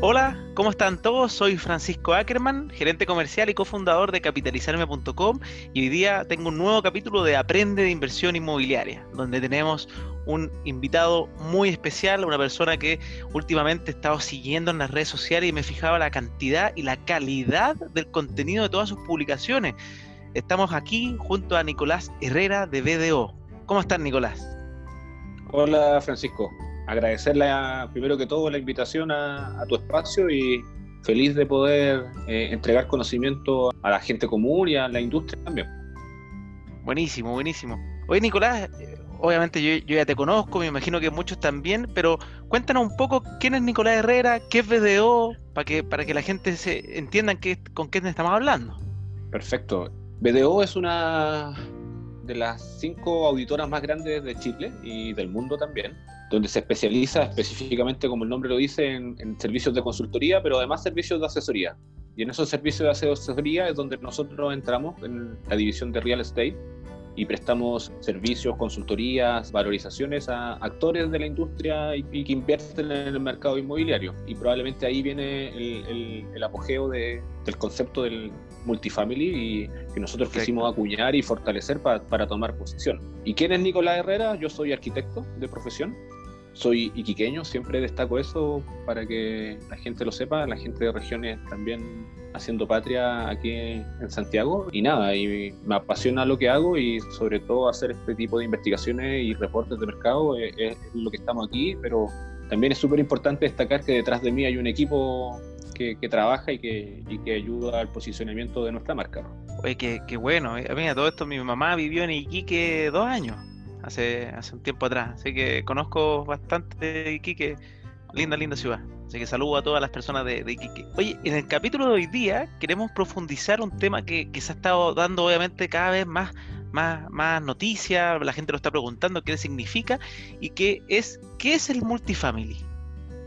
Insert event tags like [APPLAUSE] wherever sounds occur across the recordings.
Hola, ¿cómo están todos? Soy Francisco Ackerman, gerente comercial y cofundador de capitalizarme.com y hoy día tengo un nuevo capítulo de Aprende de Inversión Inmobiliaria, donde tenemos un invitado muy especial, una persona que últimamente he estado siguiendo en las redes sociales y me fijaba la cantidad y la calidad del contenido de todas sus publicaciones. Estamos aquí junto a Nicolás Herrera de BDO. ¿Cómo estás, Nicolás? Hola, Francisco agradecerle primero que todo la invitación a, tu espacio y feliz de poder eh, entregar conocimiento a la gente común y a la industria también. Buenísimo, buenísimo. Oye, Nicolás, eh, obviamente yo, ya te conozco, me imagino que muchos también, pero cuéntanos un poco quién es Nicolás Herrera, qué es BDO, para que, para que la gente se entienda qué, con qué estamos hablando. Perfecto. BDO es una de las cinco auditoras más grandes de Chile y del mundo también, donde se especializa específicamente, como el nombre lo dice, en, servicios de consultoría, pero además servicios de asesoría. Y en esos servicios de asesoría es donde nosotros entramos en la división de real estate y prestamos servicios, consultorías, valorizaciones a actores de la industria y, que invierten en el mercado inmobiliario. Y probablemente ahí viene el, apogeo del concepto del, multifamily y que nosotros quisimos acuñar y fortalecer para tomar posición. ¿Y quién es Nicolás Herrera? Yo soy arquitecto de profesión, soy iquiqueño, siempre destaco eso para que la gente lo sepa, la gente de regiones también haciendo patria aquí en Santiago y nada, y me apasiona lo que hago y sobre todo hacer este tipo de investigaciones y reportes de mercado es, es lo que estamos aquí, pero también es súper importante destacar que detrás de mí hay un equipo que, trabaja y que, y que, ayuda al posicionamiento de nuestra marca. Oye, qué, qué bueno. Eh, mira, todo esto, mi mamá vivió en Iquique dos años, hace, hace un tiempo atrás. Así que conozco bastante Iquique. Linda, linda ciudad. Así que saludo a todas las personas de, Iquique. Oye, en el capítulo de hoy día queremos profundizar un tema que, que se ha estado dando obviamente cada vez más, más, más noticias, la gente lo está preguntando qué significa y qué es, qué es el multifamily.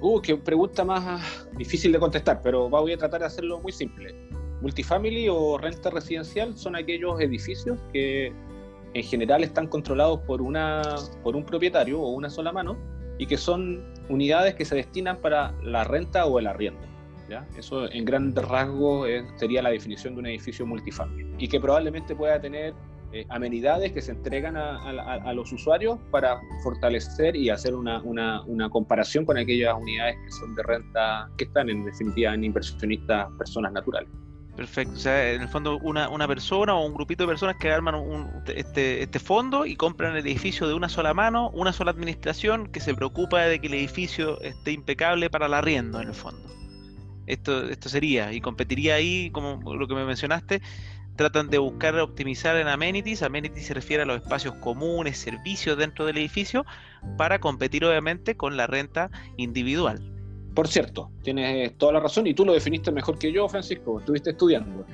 Uh, qué pregunta más difícil de contestar, pero voy a tratar de hacerlo muy simple. Multifamily o renta residencial son aquellos edificios que en general están controlados por, una, por un propietario o una sola mano y que son unidades que se destinan para la renta o el arriendo. ¿ya? Eso en grandes rasgos sería la definición de un edificio multifamily y que probablemente pueda tener eh, amenidades que se entregan a, los usuarios para fortalecer y hacer una, una, comparación con aquellas unidades que son de renta, que están en definitiva en inversionistas personas naturales. Perfecto, o sea, en el fondo una, una persona o un grupito de personas que arman un, este, este fondo y compran el edificio de una sola mano, una sola administración que se preocupa de que el edificio esté impecable para el arriendo en el fondo. Esto, esto sería, y competiría ahí, como lo que me mencionaste, tratan de buscar optimizar en amenities. Amenities se refiere a los espacios comunes, servicios dentro del edificio, para competir obviamente con la renta individual. Por cierto, tienes toda la razón y tú lo definiste mejor que yo, Francisco. Estuviste estudiando.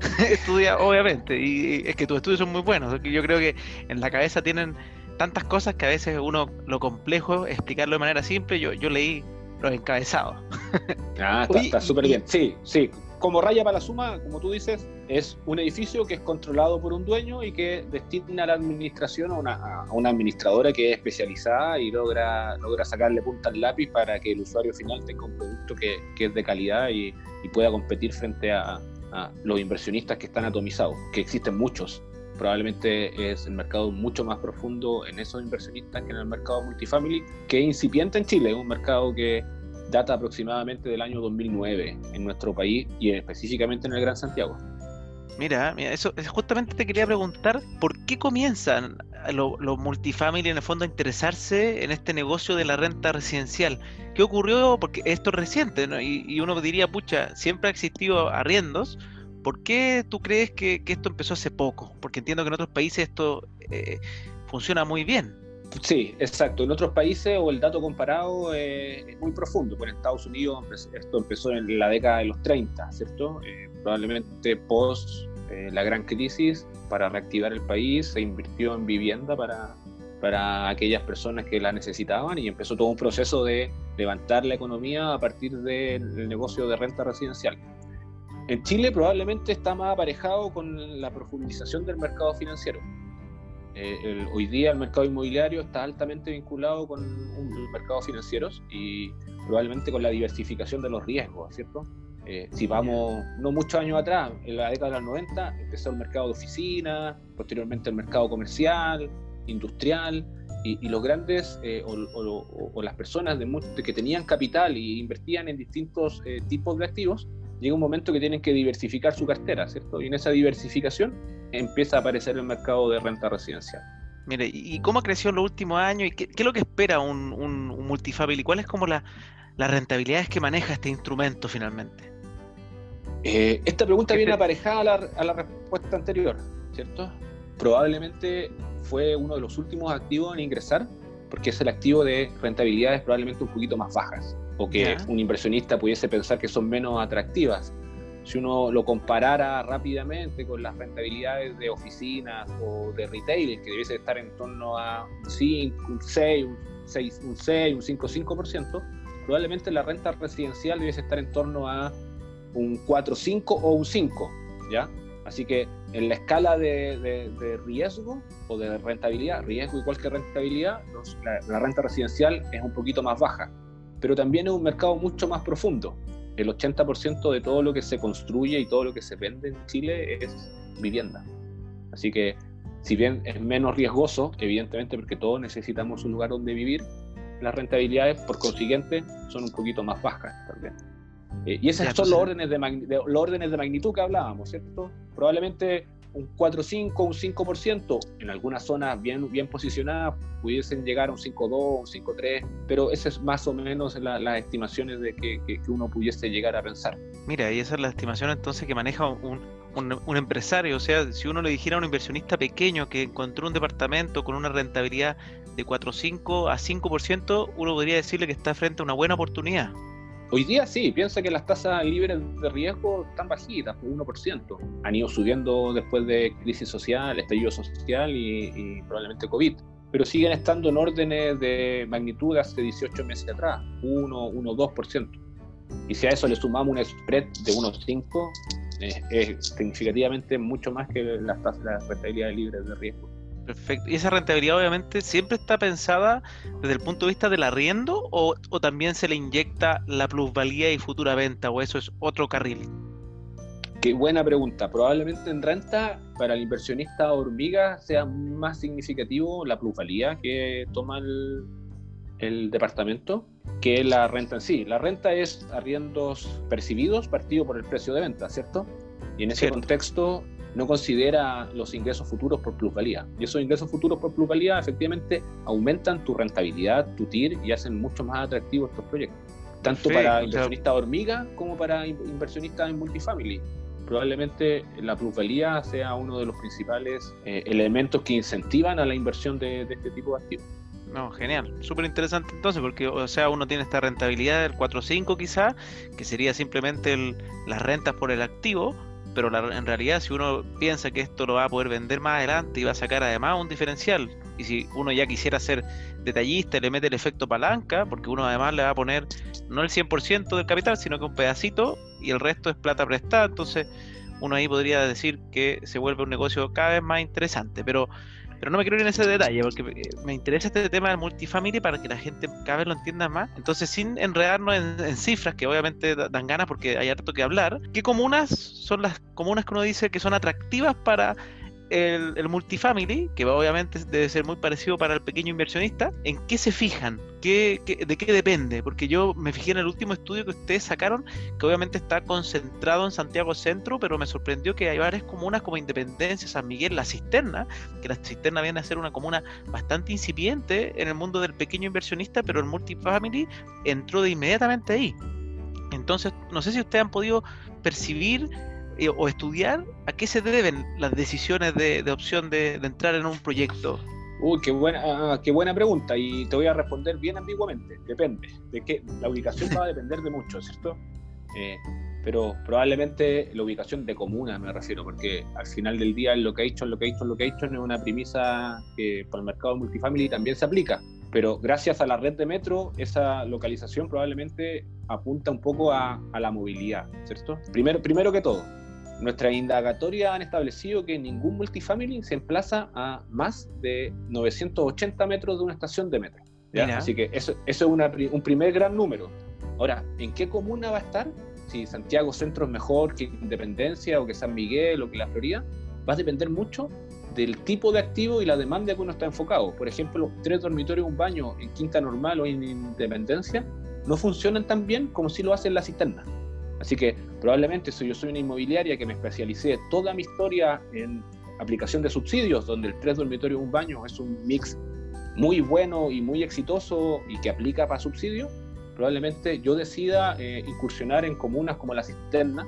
[LAUGHS] Estudia, obviamente, y es que tus estudios son muy buenos. Yo creo que en la cabeza tienen tantas cosas que a veces uno lo complejo explicarlo de manera simple. Yo, yo leí los encabezados. Ah, está [LAUGHS] súper bien. Sí, sí como raya para la suma, como tú dices, es un edificio que es controlado por un dueño y que destina la administración a una, administradora que es especializada y logra, logra sacarle punta al lápiz para que el usuario final tenga un producto que, es de calidad y, pueda competir frente a, los inversionistas que están atomizados, que existen muchos. Probablemente es el mercado mucho más profundo en esos inversionistas que en el mercado multifamily, que es incipiente en Chile, es un mercado que data aproximadamente del año 2009 en nuestro país y específicamente en el Gran Santiago. Mira, mira, eso justamente te quería preguntar, ¿por qué comienzan los multifamily en el fondo a interesarse en este negocio de la renta residencial? ¿Qué ocurrió? Porque esto es reciente, ¿no? Y, uno diría, pucha, siempre ha existido arriendos, ¿por qué tú crees que, esto empezó hace poco? Porque entiendo que en otros países esto eh, funciona muy bien. Sí, exacto. En otros países o el dato comparado eh, es muy profundo. Por Estados Unidos esto empezó en la década de los 30, ¿cierto? Eh, probablemente post eh, la gran crisis, para reactivar el país, se invirtió en vivienda para, para aquellas personas que la necesitaban y empezó todo un proceso de levantar la economía a partir del negocio de renta residencial. En Chile probablemente está más aparejado con la profundización del mercado financiero Eh, hoy día el mercado inmobiliario está altamente vinculado con un, mercado financieros y probablemente con la diversificación de los riesgos, ¿cierto? Eh, si vamos no muchos años atrás, en la década de los 90, empezó el mercado de oficinas, posteriormente el mercado comercial, industrial, y, los grandes eh, o, las personas de, que tenían capital y invertían en distintos eh, tipos de activos, llega un momento que tienen que diversificar su cartera, ¿cierto? Y en esa diversificación empieza a aparecer el mercado de renta residencial. Mire, ¿y cómo ha crecido en los últimos años? ¿Y qué, es lo que espera un, un, multifamily? ¿Cuál es como la, las rentabilidades que maneja este instrumento finalmente? Eh, esta pregunta viene aparejada a la, a la respuesta anterior, ¿cierto? Probablemente fue uno de los últimos activos en ingresar, porque es el activo de rentabilidades probablemente un poquito más bajas, o que un inversionista pudiese pensar que son menos atractivas. Si uno lo comparara rápidamente con las rentabilidades de oficinas o de retail, que debiese estar en torno a un 5, un 6, un 6, un 6, un 5-5%, probablemente la renta residencial debiese estar en torno a un 4-5 o un 5, ¿ya? Así que en la escala de, riesgo o de rentabilidad, riesgo igual que rentabilidad, la, renta residencial es un poquito más baja, pero también es un mercado mucho más profundo. El 80% de todo lo que se construye y todo lo que se vende en Chile es vivienda. Así que si bien es menos riesgoso, evidentemente porque todos necesitamos un lugar donde vivir, las rentabilidades por consiguiente son un poquito más bajas también. Eh, y esos son los órdenes de, los órdenes de magnitud que hablábamos, ¿cierto? Probablemente un 4,5, un 5%, en algunas zonas bien, bien posicionadas pudiesen llegar a un 5,2, un 5,3, pero esas es más o menos las estimaciones de que, que, uno pudiese llegar a pensar. Mira, y esa es la estimación entonces que maneja un, un, un, empresario, o sea, si uno le dijera a un inversionista pequeño que encontró un departamento con una rentabilidad de 4,5 a 5%, uno podría decirle que está frente a una buena oportunidad. Hoy día sí, piensa que las tasas libres de riesgo están bajitas, por 1%. Han ido subiendo después de crisis social, estallido social y, probablemente COVID. Pero siguen estando en órdenes de magnitud hace 18 meses atrás, 1, 1, 2%. Y si a eso le sumamos un spread de 1,5, eh, es significativamente mucho más que las tasas de rentabilidad libres de riesgo. Perfecto. ¿Y esa rentabilidad obviamente siempre está pensada desde el punto de vista del arriendo o, también se le inyecta la plusvalía y futura venta o eso es otro carril? Qué buena pregunta. Probablemente en renta para el inversionista hormiga sea más significativo la plusvalía que toma el, departamento que la renta en sí. La renta es arriendos percibidos partido por el precio de venta, ¿cierto? Y en ese contexto no considera los ingresos futuros por plusvalía. Y esos ingresos futuros por plusvalía efectivamente aumentan tu rentabilidad, tu TIR y hacen mucho más atractivos estos proyectos. Tanto para inversionistas hormiga como para inversionistas en multifamily. Probablemente la plusvalía sea uno de los principales eh, elementos que incentivan a la inversión de, de este tipo de activos. No, genial, súper interesante entonces, porque o sea, uno tiene esta rentabilidad del 4-5 quizá, que sería simplemente las rentas por el activo, pero en realidad si uno piensa que esto lo va a poder vender más adelante y va a sacar además un diferencial, y si uno ya quisiera ser detallista y le mete el efecto palanca, porque uno además le va a poner no el 100% del capital, sino que un pedacito y el resto es plata prestada, entonces uno ahí podría decir que se vuelve un negocio cada vez más interesante, pero pero no me quiero ir en ese detalle porque eh, me interesa este tema del multifamily para que la gente cada vez lo entienda más. Entonces, sin enredarnos en, cifras, que obviamente dan ganas porque hay harto que hablar, ¿qué comunas son las comunas que uno dice que son atractivas para el, multifamily, que obviamente debe ser muy parecido para el pequeño inversionista, ¿en qué se fijan? ¿Qué, de qué depende? Porque yo me fijé en el último estudio que ustedes sacaron, que obviamente está concentrado en Santiago Centro, pero me sorprendió que hay varias comunas como Independencia, San Miguel, La Cisterna, que La Cisterna viene a ser una comuna bastante incipiente en el mundo del pequeño inversionista, pero el multifamily entró de inmediatamente ahí. Entonces, no sé si ustedes han podido percibir eh, o estudiar a qué se deben las decisiones de, opción de, entrar en un proyecto? Uy, qué buena, ah, qué buena pregunta y te voy a responder bien ambiguamente. Depende. De qué la ubicación va a depender de mucho, ¿cierto? Eh, pero probablemente la ubicación de comuna me refiero, porque al final del día el location, location, location es una premisa que para el mercado multifamily también se aplica. Pero gracias a la red de metro, esa localización probablemente apunta un poco a, a la movilidad, ¿cierto? Primero, primero que todo, Nuestras indagatorias han establecido que ningún multifamily se emplaza a más de 980 metros de una estación de metro. Así que eso, eso es un primer gran número. Ahora, ¿en qué comuna va a estar? Si Santiago Centro es mejor que Independencia o que San Miguel o que La Florida, va a depender mucho del tipo de activo y la demanda que uno está enfocado. Por ejemplo, tres dormitorios, un baño en Quinta Normal o en Independencia no funcionan tan bien como si lo hacen la cisterna. Así que probablemente si yo soy una inmobiliaria que me especialicé toda mi historia en aplicación de subsidios, donde el tres dormitorios, un baño es un mix muy bueno y muy exitoso y que aplica para subsidios, probablemente yo decida eh, incursionar en comunas como la cisterna,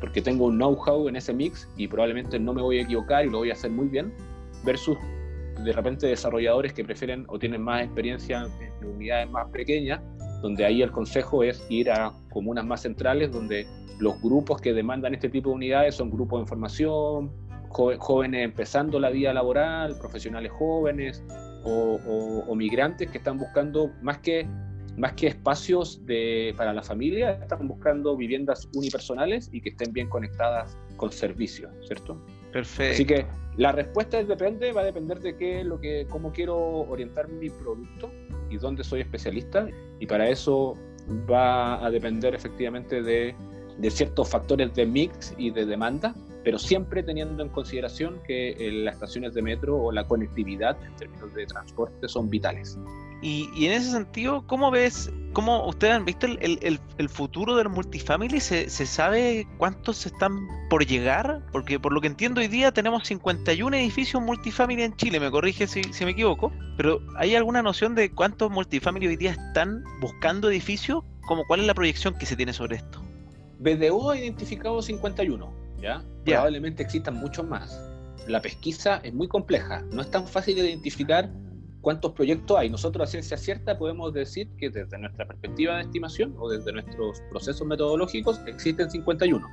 porque tengo un know-how en ese mix y probablemente no me voy a equivocar y lo voy a hacer muy bien, versus de repente desarrolladores que prefieren o tienen más experiencia en unidades más pequeñas, donde ahí el consejo es ir a comunas más centrales, donde los grupos que demandan este tipo de unidades son grupos de formación, jóvenes empezando la vida laboral, profesionales jóvenes o, o migrantes que están buscando más que más que espacios de, para la familia, están buscando viviendas unipersonales y que estén bien conectadas con servicios, ¿cierto? Perfecto. Así que la respuesta depende, va a depender de qué lo que, cómo quiero orientar mi producto y dónde soy especialista. Y para eso va a depender efectivamente de, ciertos factores de mix y de demanda, pero siempre teniendo en consideración que eh, las estaciones de metro o la conectividad en términos de transporte son vitales. Y, en ese sentido, ¿cómo ves, cómo ustedes han visto el, el, futuro del multifamily? ¿Se, ¿Se, sabe cuántos están por llegar? Porque por lo que entiendo hoy día tenemos 51 edificios multifamily en Chile, me corrige si, si me equivoco, pero ¿hay alguna noción de cuántos multifamily hoy día están buscando edificios? ¿Cómo, ¿Cuál es la proyección que se tiene sobre esto? BDO ha identificado 51, ¿ya? Probablemente existan muchos más. La pesquisa es muy compleja, no es tan fácil de identificar cuántos proyectos hay. Nosotros a ciencia cierta podemos decir que desde nuestra perspectiva de estimación o desde nuestros procesos metodológicos existen 51.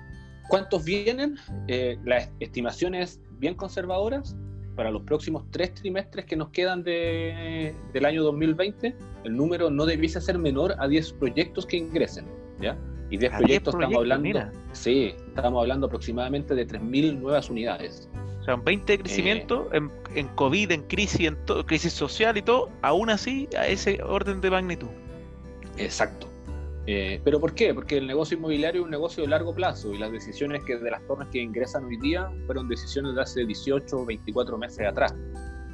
¿Cuántos vienen? Eh, las estimaciones bien conservadoras para los próximos tres trimestres que nos quedan de, del año 2020, el número no debiese ser menor a 10 proyectos que ingresen. ¿ya? Y 10 proyectos, estamos hablando, sí, estamos hablando aproximadamente de 3.000 nuevas unidades. O sea, un 20 de crecimiento en, en, COVID, en crisis, en todo, crisis social y todo, aún así a ese orden de magnitud. Exacto. Eh, ¿Pero por qué? Porque el negocio inmobiliario es un negocio de largo plazo y las decisiones que de las torres que ingresan hoy día fueron decisiones de hace 18 o 24 meses atrás.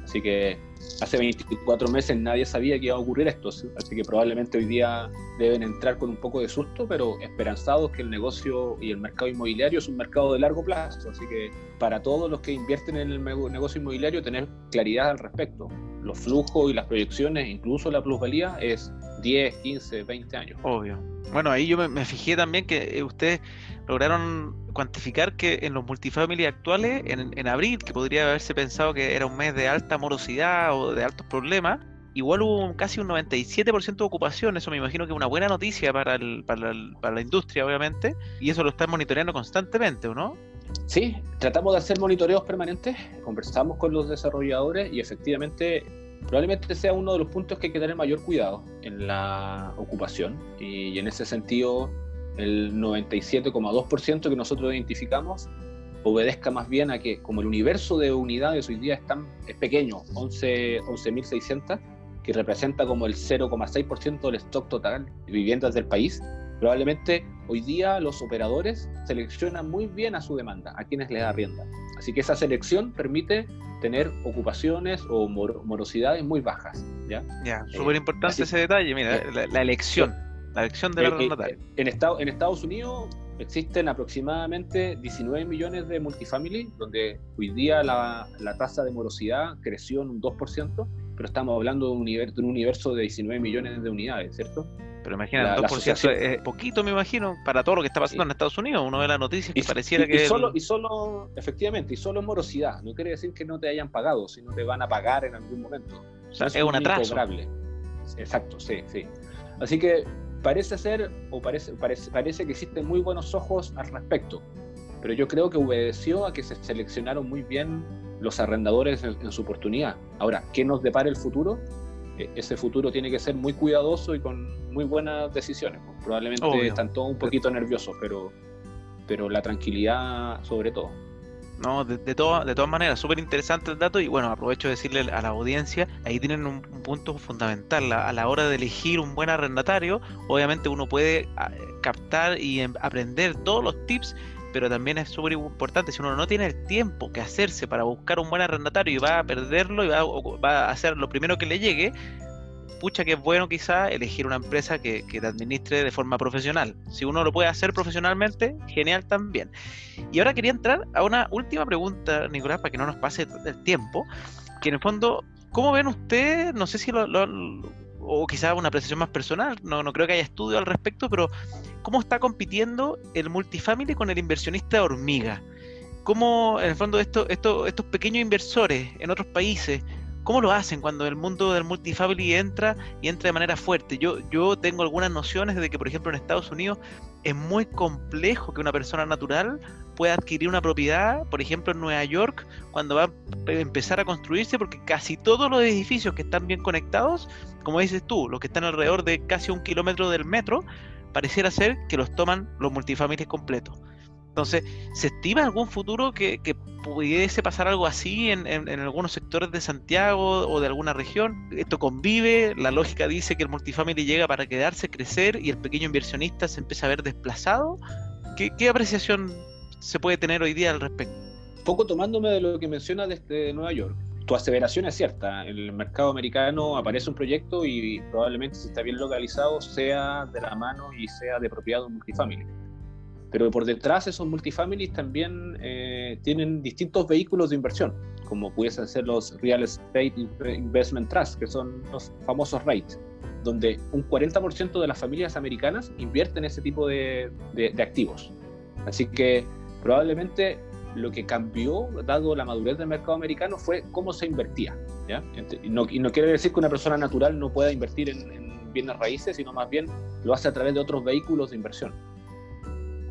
Así que hace 24 meses nadie sabía que iba a ocurrir esto, así que probablemente hoy día deben entrar con un poco de susto, pero esperanzados que el negocio y el mercado inmobiliario es un mercado de largo plazo, así que para todos los que invierten en el negocio inmobiliario tener claridad al respecto. Los flujos y las proyecciones, incluso la plusvalía, es 10, 15, 20 años. Obvio. Bueno, ahí yo me, fijé también que eh, ustedes lograron cuantificar que en los multifamily actuales, en, abril, que podría haberse pensado que era un mes de alta morosidad o de altos problemas, igual hubo casi un 97% de ocupación. Eso me imagino que es una buena noticia para, para, para la industria, obviamente, y eso lo están monitoreando constantemente, ¿o no? Sí, tratamos de hacer monitoreos permanentes, conversamos con los desarrolladores y efectivamente probablemente sea uno de los puntos que hay que tener mayor cuidado en la ocupación y, en ese sentido el 97,2% que nosotros identificamos obedezca más bien a que como el universo de unidades hoy día es, tan, es pequeño, 11.600, 11, que representa como el 0,6% del stock total de viviendas del país, probablemente hoy día los operadores seleccionan muy bien a su demanda, a quienes les da rienda. Así que esa selección permite tener ocupaciones o morosidades muy bajas. Ya, ya súper importante ese detalle, mira, la, elección, la elección de la eh, En, en Estados Unidos existen aproximadamente 19 millones de multifamily, donde hoy día la, la tasa de morosidad creció en un 2%, pero estamos hablando de un, universo, de un universo de 19 millones de unidades, ¿cierto? Pero imagina, el 2% es poquito, me imagino, para todo lo que está pasando en Estados Unidos. Uno ve las noticias que pareciera que. Y solo, y solo, efectivamente, y solo es morosidad. No quiere decir que no te hayan pagado, sino te van a pagar en algún momento. O sea, es, un atraso. Exacto, sí, sí. Así que parece ser, o parece, parece, parece que existen muy buenos ojos al respecto. Pero yo creo que obedeció a que se seleccionaron muy bien los arrendadores en, su oportunidad. Ahora, ¿qué nos depara el futuro? E, ese futuro tiene que ser muy cuidadoso y con muy buenas decisiones. Probablemente están todos un poquito nerviosos, pero, pero la tranquilidad sobre todo. No, de, de, de todas maneras, súper interesante el dato y bueno, aprovecho de decirle a la audiencia, ahí tienen un, punto fundamental, a la hora de elegir un buen arrendatario, obviamente uno puede ah, captar y em, aprender todos los tips, pero también es súper importante, si uno no tiene el tiempo que hacerse para buscar un buen arrendatario y va a perderlo y va, va a hacer lo primero que le llegue, pucha que es bueno quizá elegir una empresa que, que, te administre de forma profesional. Si uno lo puede hacer profesionalmente, genial también. Y ahora quería entrar a una última pregunta, Nicolás, para que no nos pase el tiempo, que en el fondo, ¿cómo ven ustedes? No sé si lo, o quizá una apreciación más personal, no, no creo que haya estudio al respecto, pero ¿cómo está compitiendo el multifamily con el inversionista hormiga? ¿Cómo, en el fondo, esto, esto, estos pequeños inversores en otros países ¿Cómo lo hacen cuando el mundo del multifamily entra y entra de manera fuerte? Yo, yo tengo algunas nociones de que, por ejemplo, en Estados Unidos es muy complejo que una persona natural pueda adquirir una propiedad, por ejemplo, en Nueva York, cuando va a empezar a construirse, porque casi todos los edificios que están bien conectados, como dices tú, los que están alrededor de casi un kilómetro del metro, pareciera ser que los toman los multifamilies completos. Entonces, ¿se estima algún futuro que, pudiese pasar algo así en, algunos sectores de Santiago o de alguna región? ¿Esto convive? ¿La lógica dice que el multifamily llega para quedarse, crecer y el pequeño inversionista se empieza a ver desplazado? ¿Qué, apreciación se puede tener hoy día al respecto? Poco tomándome de lo que menciona desde Nueva York. Tu aseveración es cierta. En el mercado americano aparece un proyecto y probablemente si está bien localizado sea de la mano y sea de propiedad de un multifamily pero por detrás esos multifamilies también eh, tienen distintos vehículos de inversión, como pudiesen ser los Real Estate Investment Trust, que son los famosos REITs, donde un 40% de las familias americanas invierten ese tipo de, de, activos. Así que probablemente lo que cambió, dado la madurez del mercado americano, fue cómo se invertía. ¿ya? Y, no, y, no, quiere decir que una persona natural no pueda invertir en, en bienes raíces, sino más bien lo hace a través de otros vehículos de inversión.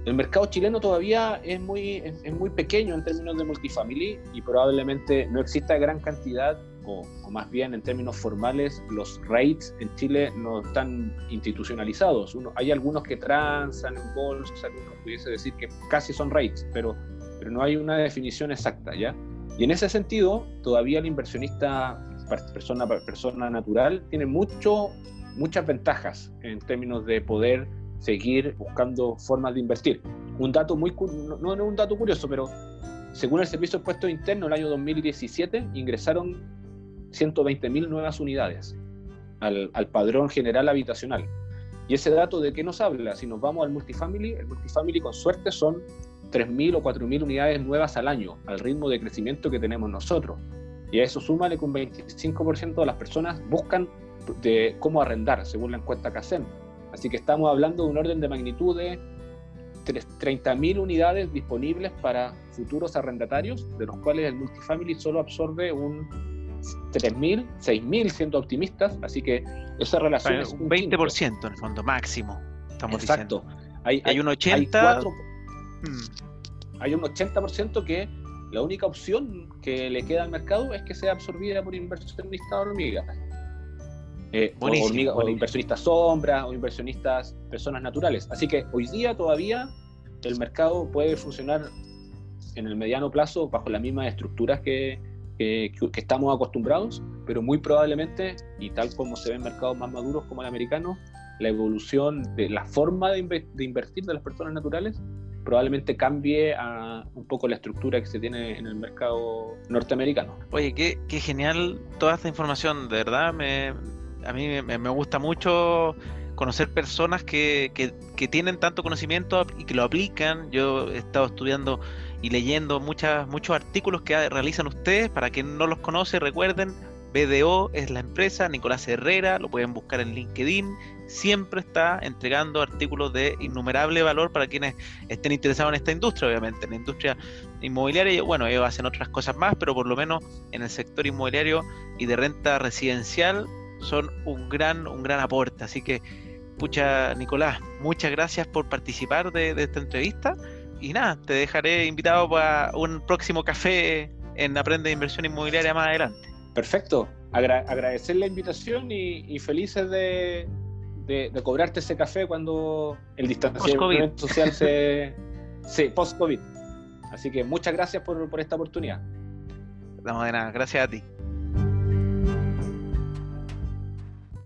El mercado chileno todavía es muy, es, muy pequeño en términos de multifamily y probablemente no exista gran cantidad, o, más bien en términos formales, los rates en Chile no están institucionalizados. Uno, hay algunos que transan en bolsa, uno pudiese decir que casi son rates, pero, pero no hay una definición exacta, ¿ya? Y en ese sentido, todavía el inversionista, persona, persona natural, tiene mucho, muchas ventajas en términos de poder seguir buscando formas de invertir. Un dato muy, no, es un dato curioso, pero según el Servicio de Impuestos Internos, el año 2017 ingresaron 120.000 nuevas unidades al, padrón general habitacional. Y ese dato de qué nos habla, si nos vamos al multifamily, el multifamily con suerte son 3.000 o 4.000 unidades nuevas al año, al ritmo de crecimiento que tenemos nosotros. Y a eso súmale que un 25% de las personas buscan de cómo arrendar, según la encuesta CACEM. Así que estamos hablando de un orden de magnitud de 30.000 unidades disponibles para futuros arrendatarios, de los cuales el multifamily solo absorbe un 3.000, 6.000 siendo optimistas, así que esa relación es un 20% en el fondo máximo. Estamos Exacto. Hay, hay, un 80 hay, hmm. hay un 80% que la única opción que le queda al mercado es que sea absorbida por inversionistas hormigas. Eh, o, o, inversionistas sombras o inversionistas personas naturales. Así que hoy día todavía el mercado puede funcionar en el mediano plazo bajo las mismas estructuras que, que, estamos acostumbrados, pero muy probablemente, y tal como se ve en mercados más maduros como el americano, la evolución de la forma de, de invertir de las personas naturales probablemente cambie a un poco la estructura que se tiene en el mercado norteamericano. Oye, qué, qué genial toda esta información, de verdad me, a mí me, gusta mucho conocer personas que, que, tienen tanto conocimiento y que lo aplican. Yo he estado estudiando y leyendo muchas, muchos artículos que realizan ustedes. Para quien no los conoce, recuerden, BDO es la empresa, Nicolás Herrera, lo pueden buscar en LinkedIn. Siempre está entregando artículos de innumerable valor para quienes estén interesados en esta industria, obviamente. En la industria inmobiliaria, bueno, ellos hacen otras cosas más, pero por lo menos en el sector inmobiliario y de renta residencial son un gran, un gran aporte. Así que, pucha, Nicolás, muchas gracias por participar de, esta entrevista. Y nada, te dejaré invitado para un próximo café en Aprende de Inversión Inmobiliaria más adelante. Perfecto. agradecer la invitación y, felices de, de, cobrarte ese café cuando el distanciamiento social se, [LAUGHS] Sí, post-COVID. Así que muchas gracias por, por esta oportunidad. No, de nada, gracias a ti.